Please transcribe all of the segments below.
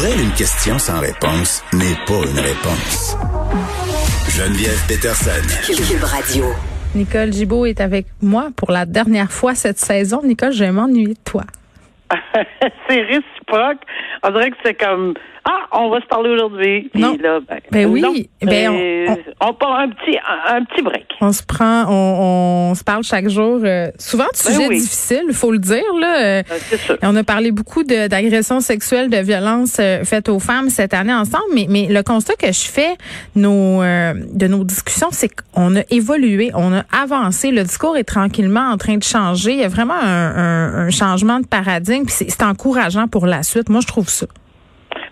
Pour elle, une question sans réponse n'est pas une réponse. Geneviève Peterson. Cube Radio. Nicole Gibault est avec moi pour la dernière fois cette saison. Nicole, je vais m'ennuyer de toi. c'est réciproque. On dirait que c'est comme ah, on va se parler aujourd'hui. Non. Là, ben, Ben oui. non. Ben, on- on, part un petit un, un petit break. On se prend, on, on se parle chaque jour. euh, souvent de Ben sujets oui. difficiles, il faut le dire. Là. Euh, c'est sûr. On a parlé beaucoup d'agressions sexuelles, de violences euh, faites aux femmes cette année ensemble, mais, mais le constat que je fais nos, de nos discussions, c'est qu'on a évolué, on a avancé, le discours est tranquillement en train de changer. Il y a vraiment un, un- un changement de paradigme, puis c'est c'est encourageant pour la suite. Moi, je trouve ça.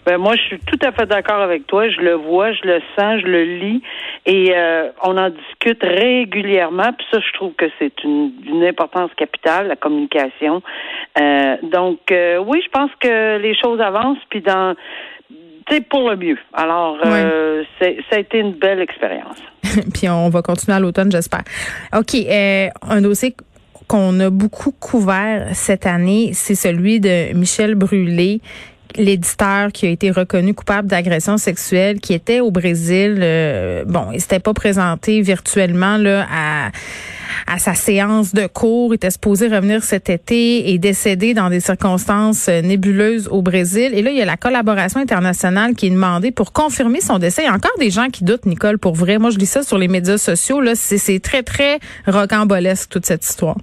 Ben moi, je suis tout à fait d'accord avec toi. Je le vois, je le sens, je le lis, et euh, on en discute régulièrement. Puis ça, je trouve que c'est une, une importance capitale, la communication. Euh, donc, euh, oui, je pense que les choses avancent, puis dans, sais, pour le mieux. Alors, c'est, ça a été une belle expérience. puis on va continuer à l'automne, j'espère. OK, un dossier qu'on a beaucoup couvert cette année, c'est celui de Michel Brûlé l'éditeur qui a été reconnu coupable d'agression sexuelle qui était au Brésil euh, bon il s'était pas présenté virtuellement là à à sa séance de cours, il était supposé revenir cet été et décédé dans des circonstances euh, nébuleuses au Brésil. Et là, il y a la collaboration internationale qui est demandée pour confirmer son décès. Il y a encore des gens qui doutent, Nicole, pour vrai. Moi, je lis ça sur les médias sociaux. Là, c'est c'est très, très rocambolesque, toute cette histoire.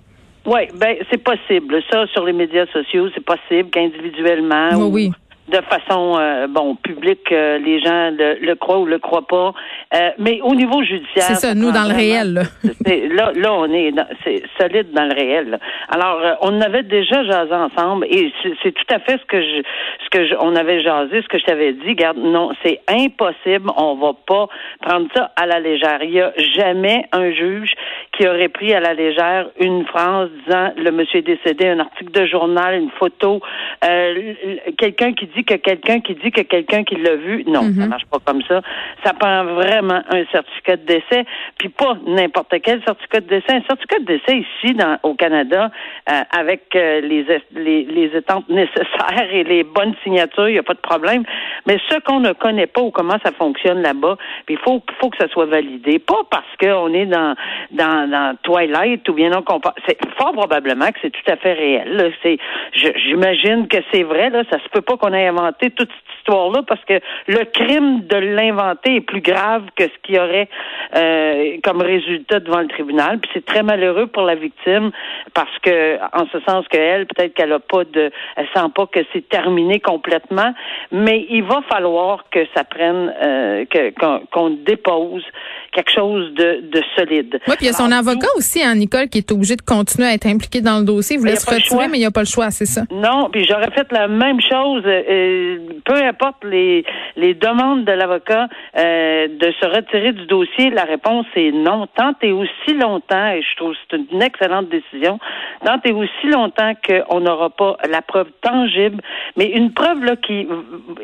Oui, ben c'est possible. Ça, sur les médias sociaux, c'est possible qu'individuellement Oui, ou oui. de façon euh, bon publique, euh, les gens le, le croient ou le croient pas. Euh, mais au niveau judiciaire, C'est ça, nous, dans le réel, là. là, là, on est dans- c'est solide dans le réel. là. Alors, euh, on avait déjà jasé ensemble et c'est c'est tout à fait ce que je, ce que je, on avait jasé, ce que je t'avais dit. Garde, non, c'est impossible. On va pas prendre ça à la légère. Il y a jamais un juge qui aurait pris à la légère une phrase disant le monsieur est décédé, un article de journal, une photo, euh, quelqu'un qui dit que quelqu'un qui dit que quelqu'un qui l'a vu. Non, ça marche pas comme ça. Ça prend vraiment un certificat de décès, puis pas n'importe quel certificat de décès. Un certificat de décès ici dans, au Canada, euh, avec euh, les, es- les les étampes nécessaires et les bonnes signatures, il n'y a pas de problème. Mais ce qu'on ne connaît pas ou comment ça fonctionne là-bas, puis il faut faut que ça soit validé, pas parce qu'on est dans dans dans Twilight ou bien non qu'on c'est fort probablement que c'est tout à fait réel. C'est j'imagine que c'est vrai là, ça se peut pas qu'on ait inventé toute cette histoire-là parce que le crime de l'inventer est plus grave que ce qu'il y aurait euh, comme résultat devant le tribunal. Puis c'est très malheureux pour la victime parce que, en ce sens qu'elle, peut-être qu'elle a pas de, elle sent pas que c'est terminé complètement, mais il va falloir que ça prenne, euh, que qu'on dépose quelque chose de, de solide. Oui, puis il y a son Alors, avocat aussi, hein, Nicole, qui est obligé de continuer à être impliqué dans le dossier. Il voulait Il y a se pas le retirer, mais il n'y a pas le choix, c'est ça. Non, puis j'aurais fait la même chose. euh, euh, peu importe les, les demandes de l'avocat euh, de se retirer du dossier, la réponse est non. Tant et aussi longtemps, et je trouve que c'est une excellente décision, tant et aussi longtemps qu'on n'aura pas la preuve tangible, mais une preuve là qui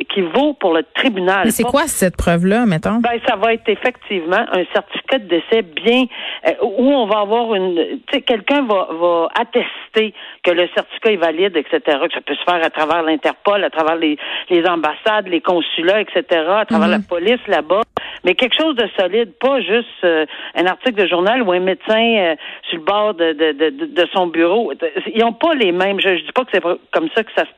qui vaut pour le tribunal. Mais c'est quoi cette preuve-là, mettons? ben, ça va être effectivement un certificat de décès bien euh, où on va avoir une tu sais quelqu'un va va attester que le certificat est valide etc que ça peut se faire à travers l'Interpol à travers les les ambassades les consulats etc à travers Mhm. la police là-bas mais quelque chose de solide pas juste euh, un article de journal ou un médecin euh, sur le bord de, de de de son bureau ils ont pas les mêmes je, je dis pas que c'est comme ça que ça se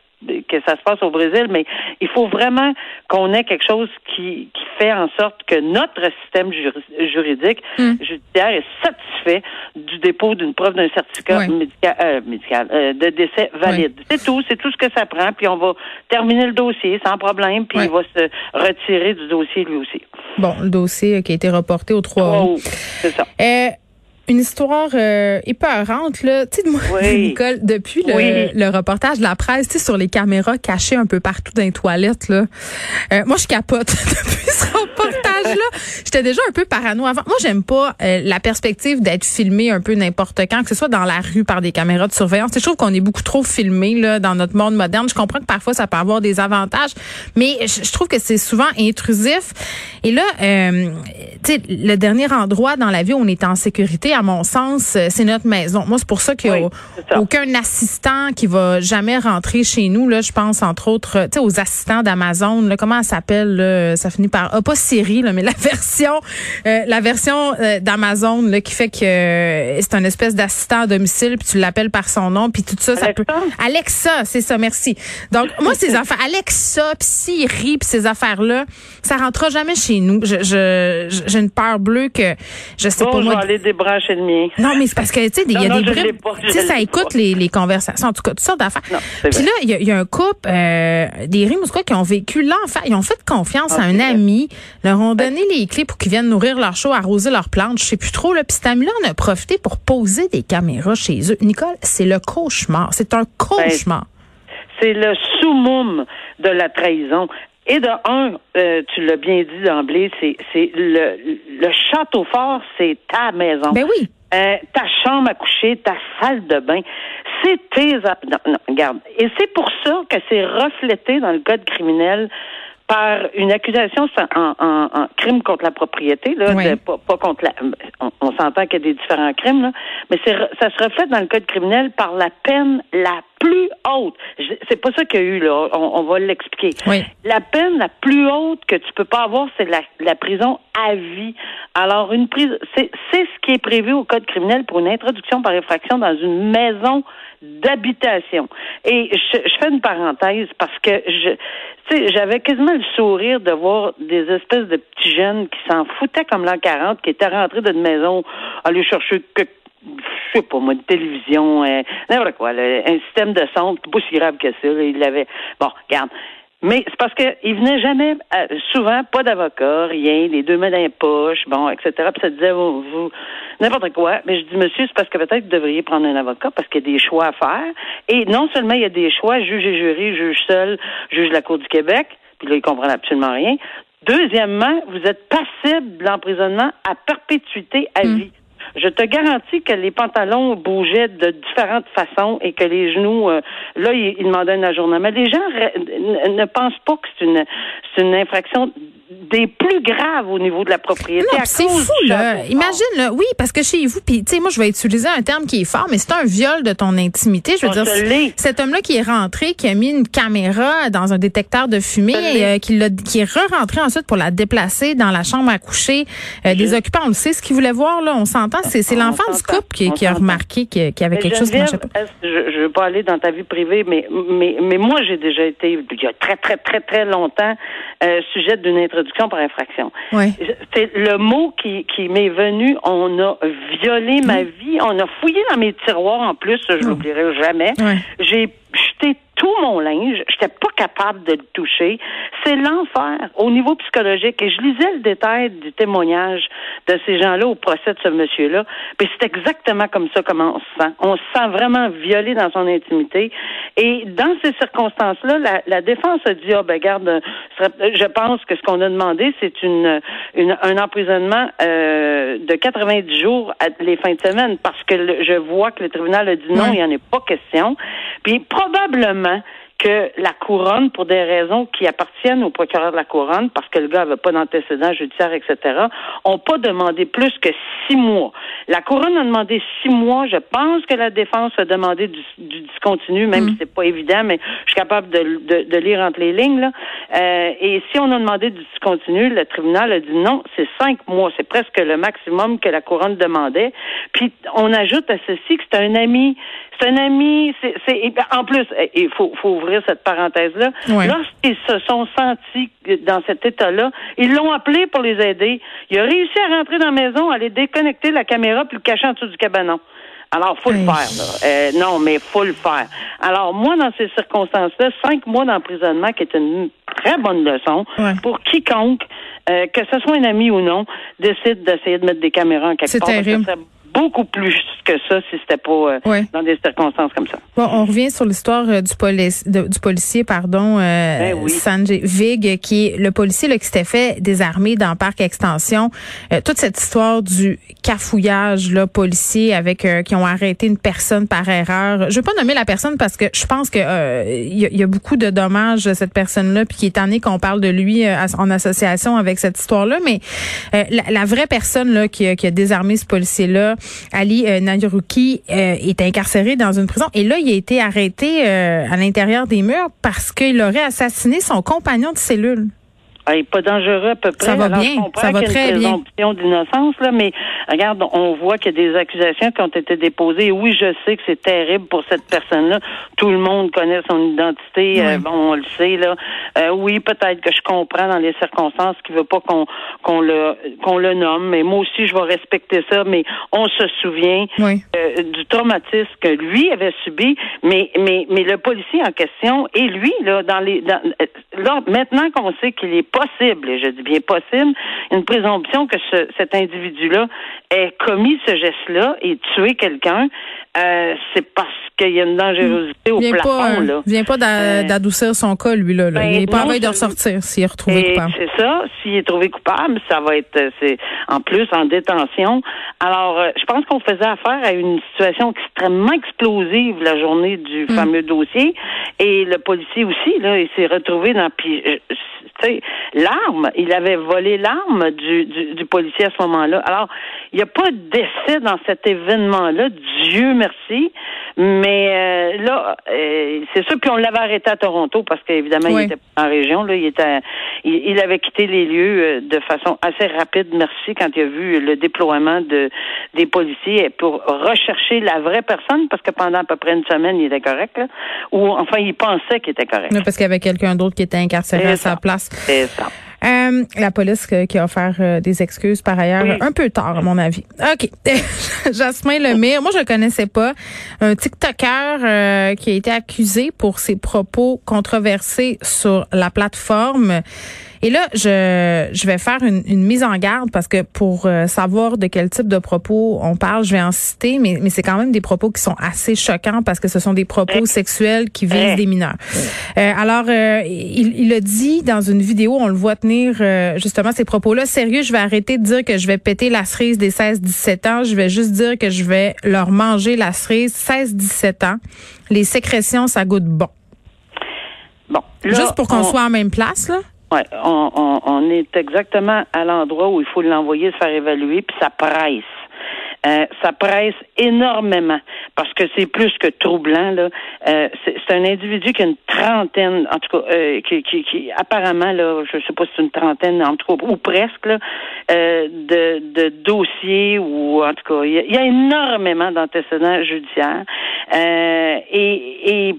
que ça se passe au Brésil, mais il faut vraiment qu'on ait quelque chose qui, qui fait en sorte que notre système juri- juridique Hmm. judiciaire est satisfait du dépôt d'une preuve d'un certificat Ouais. médical, euh, médical euh, de décès valide. C'est tout, c'est tout ce que ça prend, puis on va terminer le dossier sans problème, puis il va se retirer du dossier lui aussi. Bon, le dossier euh, qui a été reporté au 3 août. Oh, c'est ça. Euh, une histoire euh, épeurante, là. Tu sais, moi, Oui. Nicole, depuis le, Oui. le reportage de la presse, tu sais, sur les caméras cachées un peu partout dans les toilettes, là. euh, moi, je capote depuis ce reportage j'étais déjà un peu parano avant. Moi, j'aime pas euh, la perspective d'être filmé un peu n'importe quand, que ce soit dans la rue par des caméras de surveillance. Je trouve qu'on est beaucoup trop filmé là dans notre monde moderne. Je comprends que parfois ça peut avoir des avantages, mais je, trouve que c'est souvent intrusif. Et là, euh, tu sais, le dernier endroit dans la vie où on est en sécurité, à mon sens, euh, c'est notre maison. Moi, c'est pour ça qu'il n'y a aucun assistant qui va jamais rentrer chez nous. Là, je pense entre autres, tu sais, aux assistants d'Amazon. Comment ça s'appelle Ça finit par ah, pas Siri, là, mais la version, euh, la version euh, d'Amazon qui fait que c'est un espèce d'assistant à domicile, puis tu l'appelles par son nom, puis tout ça, ça peut. Alexa, c'est ça, merci. Donc moi, ces affaires, Alexa, puis Siri, puis ces affaires là, ça rentrera jamais chez nous. Je, je, j'ai une peur bleue que je sais pas moi. Aller débrancher le mien. Non, mais c'est parce que tu sais, il y a des bruits. Tu sais, ça écoute les, les conversations, en tout cas, toutes sortes d'affaires. Puis là, il y, a un couple, euh, des quoi qui ont vécu l'enfer. Ils ont fait confiance à un ami, leur ont donné les clés pour qu'ils viennent nourrir leur show, arroser leurs plantes. Je sais plus trop. Là. Puis cet ami-là, on a profité pour poser des caméras chez eux. Nicole, c'est le cauchemar. C'est un cauchemar. c'est le summum de la trahison. Et de un, euh, tu l'as bien dit d'emblée, c'est, c'est le, le château fort, c'est ta maison. Ben oui. Euh, ta chambre à coucher, ta salle de bain, c'est tes... Non, non, regarde. Et c'est pour ça que c'est reflété dans le code criminel par une accusation en, en, crime contre la propriété, là, pas, contre la. On, s'entend qu'il y a des différents crimes, là, mais ça se reflète dans le code criminel par la peine la plus haute. C'est pas ça qu'il y a eu là. On, va l'expliquer. La peine la plus haute que tu peux pas avoir, c'est la, la prison à vie. Alors une c'est ce qui est prévu au code criminel pour une introduction par effraction dans une maison d'habitation. Et je, je, fais une parenthèse parce que je, tu sais, j'avais quasiment le sourire de voir des espèces de petits jeunes qui s'en foutaient comme l'an 40, qui étaient rentrés d'une maison, aller chercher que je sais pas moi, une télévision, euh, n'importe quoi, un système de son, pas si grave que ça. il l'avait. Bon, regarde. Mais c'est parce qu'il venait jamais, euh, souvent, pas d'avocat, rien, les deux mains dans les poches, bon, etc. Puis ça disait, vous, vous n'importe quoi. Mais je dis, monsieur, c'est parce que peut-être vous devriez prendre un avocat parce qu'il y a des choix à faire. Et non seulement il y a des choix, juge et jury, juge seul, juge de la Cour du Québec, puis là, ils comprennent absolument rien. Deuxièmement, vous êtes passible de l'emprisonnement à perpétuité à hmm. vie. Je te garantis que les pantalons bougeaient de différentes façons et que les genoux, euh, là, ils, demandaient un ajournement. Les gens ne pensent pas que c'est une infraction des plus graves au niveau de la propriété. C'est fou, là. Imagine, là, oui, parce que chez vous, puis, tu sais, moi, je vais utiliser un terme qui est fort, mais c'est un viol de ton intimité. Je veux dire, cet homme-là qui est rentré, qui a mis une caméra dans un détecteur de fumée, euh, qui, l'a, qui est re-rentré ensuite pour la déplacer dans la chambre à coucher euh, des occupants. On le sait, ce qu'il voulait voir, là, on s'entend. C'est, l'enfant du couple qui, qui a remarqué qu'il y avait quelque chose qui marchait pas. Je, je veux pas aller dans ta vie privée, mais, mais, mais moi, j'ai déjà été, il y a très, très, très, très longtemps, euh, sujet d'une introduction par infraction. C'est le mot qui, qui m'est venu. On a violé ma vie. On a fouillé dans mes tiroirs en plus. Je l'oublierai jamais. J'ai jeté tout mon linge. J'étais pas capable de le toucher. C'est l'enfer au niveau psychologique. Et je lisais le détail du témoignage de ces gens-là au procès de ce monsieur-là. Puis c'est exactement comme ça comment on se sent. On se sent vraiment violé dans son intimité. Et dans ces circonstances-là, la, la défense a dit, ah ben garde, je pense que ce qu'on a demandé, c'est une, une, un emprisonnement euh, de 90 jours à les fins de semaine parce que je vois que le tribunal a dit non, il n'y en a pas question. Puis probablement que la couronne, pour des raisons qui appartiennent au procureur de la couronne, parce que le gars n'avait pas d'antécédent judiciaire, etc., ont pas demandé plus que six mois. La couronne a demandé six mois. Je pense que la défense a demandé du, discontinu, même mm. si c'est pas évident, mais je suis capable de, de, lire entre les lignes. Là. Euh, et si on a demandé du discontinu, le tribunal a dit non, c'est cinq mois. C'est presque le maximum que la couronne demandait. Puis on ajoute à ceci que c'est un ami c'est un ami. C'est, en plus, il faut, faut ouvrir cette parenthèse-là. Lorsqu'ils se sont sentis dans cet état-là, ils l'ont appelé pour les aider. Il a réussi à rentrer dans la maison, aller déconnecter la caméra puis le cacher en dessous du cabanon. Alors, faut le faire. Là. Euh, non, mais faut le faire. Alors, moi, dans ces circonstances-là, cinq mois d'emprisonnement, qui est une très bonne leçon pour quiconque, euh, que ce soit un ami ou non, décide d'essayer de mettre des caméras en quelque part. C'est terrible beaucoup plus que ça si c'était pas euh, dans des circonstances comme ça. Bon, on revient sur l'histoire euh, du, police, du policier, pardon, euh, ben Sanjay Vig, qui est le policier là, qui s'était fait désarmer dans Parc Extension. toute cette histoire du cafouillage là, policier avec qui ont arrêté une personne par erreur. Je veux pas nommer la personne parce que je pense que il y, a beaucoup de dommages de cette personne-là, puis qui est tanné qu'on parle de lui en association avec cette histoire-là. Mais la, vraie personne là qui, qui a désarmé ce policier-là, Ali Nayuruki euh, est incarcéré dans une prison et là il a été arrêté euh, à l'intérieur des murs parce qu'il aurait assassiné son compagnon de cellule. Ah, pas dangereux à peu près. Ça va bien. Ça va très bien. d'innocence, là, mais regarde, on voit qu'il y a des accusations qui ont été déposées. Oui, je sais que c'est terrible pour cette personne-là. Tout le monde connaît son identité. Euh, bon, on le sait, là. Euh, oui, peut-être que je comprends dans les circonstances qu'il veut pas qu'on qu'on le qu'on le nomme, mais moi aussi, je vais respecter ça. Mais on se souvient euh, du traumatisme que lui avait subi, mais mais mais le policier en question et lui, là, dans les dans, là, maintenant qu'on sait qu'il est possible, et je dis bien possible, une présomption que ce, cet individu-là ait commis ce geste-là et tué quelqu'un, euh, c'est parce qu'il y a une dangerosité au plafond. Pas, là. vient pas euh, d'adoucir son cas, lui. là. Ben, il n'est pas en de ressortir s'il est retrouvé coupable. C'est ça. S'il est trouvé coupable, ça va être euh, c'est en plus en détention. Alors, je pense qu'on faisait affaire à une situation extrêmement explosive la journée du hmm. fameux dossier. Et le policier aussi, là, il s'est retrouvé dans... Puis, l'arme. Il avait volé l'arme du, du, policier à ce moment-là. Alors, il n'y a pas de décès dans cet événement-là, Dieu merci. Mais euh, là, euh, c'est sûr, puis on l'avait arrêté à Toronto parce qu'évidemment, il était en région. Là, il était, il, avait quitté les lieux euh, de façon assez rapide. Merci quand il a vu le déploiement de des policiers pour rechercher la vraie personne parce que pendant à peu près une semaine, il était correct. ou enfin, il pensait qu'il était correct. parce qu'il y avait quelqu'un d'autre qui était incarcéré à sa place. C'est ça. Euh, la police qui a offert euh, des excuses par ailleurs, un peu tard à mon avis. OK. Jasmin Lemire, moi je le connaissais pas, un TikToker euh, qui a été accusé pour ses propos controversés sur la plateforme. Et là, je, je vais faire une, une mise en garde parce que pour euh, savoir de quel type de propos on parle, je vais en citer, mais, mais c'est quand même des propos qui sont assez choquants parce que ce sont des propos sexuels qui visent des mineurs. Euh, alors, euh, il, il a dit dans une vidéo, on le voit tenir justement ces propos-là. Sérieux, je vais arrêter de dire que je vais péter la cerise des 16-17 ans. Je vais juste dire que je vais leur manger la cerise 16-17 ans. Les sécrétions, ça goûte bon. Bon. Juste pour qu'on soit en même place, là? On, est exactement à l'endroit où il faut l'envoyer se faire évaluer, puis ça presse. Euh, ça presse énormément parce que c'est plus que troublant. Là. Euh, c'est, un individu qui a une trentaine, en tout cas, euh, qui, qui, qui, apparemment, là, je sais pas si c'est une trentaine, en tout cas, ou presque, là, euh, de, de dossiers ou en tout cas, il y, a, énormément d'antécédents judiciaires. Euh, et, et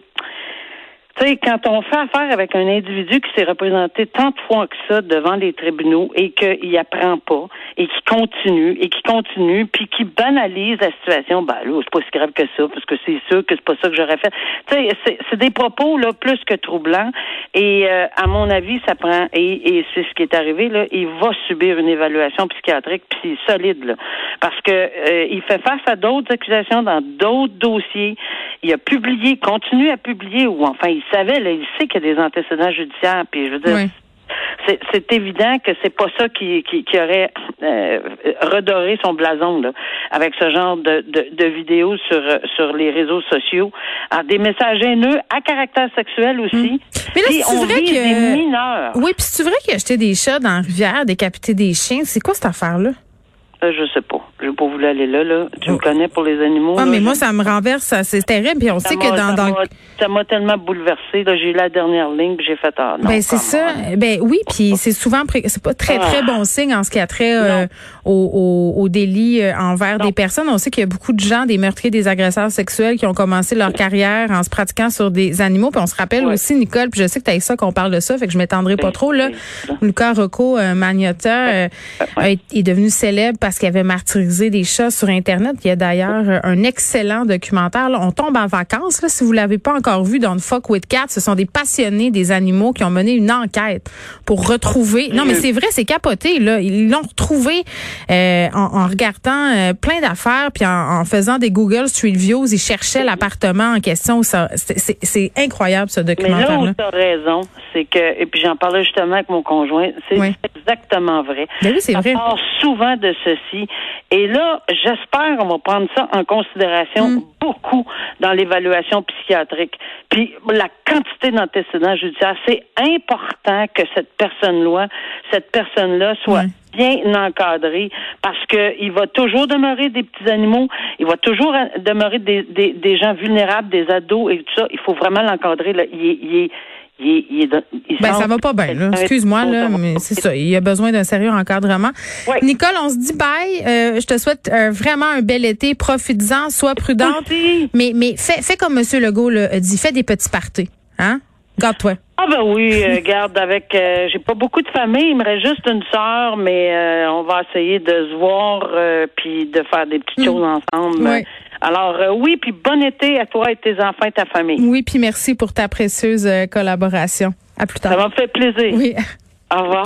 tu sais, quand on fait affaire avec un individu qui s'est représenté tant de fois que ça devant les tribunaux et qu'il apprend pas et qui continue et qui continue puis qui banalise la situation, ben là, c'est pas si grave que ça parce que c'est sûr que c'est pas ça que j'aurais fait. Tu sais, c'est des propos là plus que troublants et euh, à mon avis, ça prend et, et c'est ce qui est arrivé là, il va subir une évaluation psychiatrique puis solide là parce que euh, il fait face à d'autres accusations dans d'autres dossiers. Il a publié, continue à publier ou enfin il savait, là, il sait qu'il y a des antécédents judiciaires, puis je veux dire, c'est évident que c'est pas ça qui, qui, aurait euh, redoré son blason là, avec ce genre de, de, vidéos sur sur les réseaux sociaux. Alors, des messages haineux à caractère sexuel aussi. Hum. Mais là, c'est vrai que des mineurs. Oui, puis c'est vrai qu'il a acheté des chats dans la rivière, décapité des chiens. C'est quoi cette affaire là? je sais pas. Je vais pas voulu aller là, là. Tu me connais pour les animaux. Ah, mais moi, ça me renverse. C'est terrible. Puis on sait que dans, dans... Ça m'a tellement bouleversé. J'ai eu la dernière ligne, puis j'ai fait ah, non. Ben c'est ça. Ben oui, puis c'est souvent c'est pas très très ah. bon signe en ce qui a trait euh, au, au, délit euh, envers des personnes. On sait qu'il y a beaucoup de gens, des meurtriers, des agresseurs sexuels, qui ont commencé leur carrière en se pratiquant sur des animaux. Puis on se rappelle aussi, Nicole, puis je sais que tu as ça qu'on parle de ça, fait que je m'étendrai pas trop là. Lucas Rocco euh, Magnotta est devenu célèbre parce parce qu'il avait martyrisé des chats sur Internet. Il y a d'ailleurs un excellent documentaire. on tombe en vacances. Là, si vous l'avez pas encore vu dans Fuck with Cats, ce sont des passionnés des animaux qui ont mené une enquête pour retrouver. Non, mais c'est vrai, c'est capoté. Là, ils l'ont retrouvé euh, en, regardant euh, plein d'affaires, puis en, faisant des Google Street Views. Ils cherchaient l'appartement en question. C'est incroyable ce documentaire. Mais là tu as raison, c'est que et puis j'en parlais justement avec mon conjoint, c'est exactement vrai. Mais ben oui, c'est vrai. parle souvent de Et là, j'espère qu'on va prendre ça en considération mm. beaucoup dans l'évaluation psychiatrique. Puis la quantité d'antécédents judiciaires, c'est important que cette personne-là, cette personne-là soit bien encadrée parce que il va toujours demeurer des petits animaux, il va toujours demeurer des, des, des gens vulnérables, des ados et tout ça. Il faut vraiment l'encadrer. Il, il il, ben, ça va pas bien, Excuse-moi, là, mais c'est ça. Il y a besoin d'un sérieux encadrement. Nicole, on se dit bye. Euh, je te souhaite euh, vraiment un bel été. Profites-en, sois prudente. Mais, mais fais, fais comme M. Legault a dit. Fais des petits parties. Hein? Garde-toi. Ah ben oui, euh, garde avec. j'ai pas beaucoup de famille, il me reste juste une sœur, mais on va essayer de se voir puis de faire des petites mm. choses ensemble. Oui. Alors euh, oui, puis bon été à toi et tes enfants et ta famille. Oui, puis merci pour ta précieuse euh, collaboration. À plus tard. Ça m'a fait plaisir. Oui. Au revoir.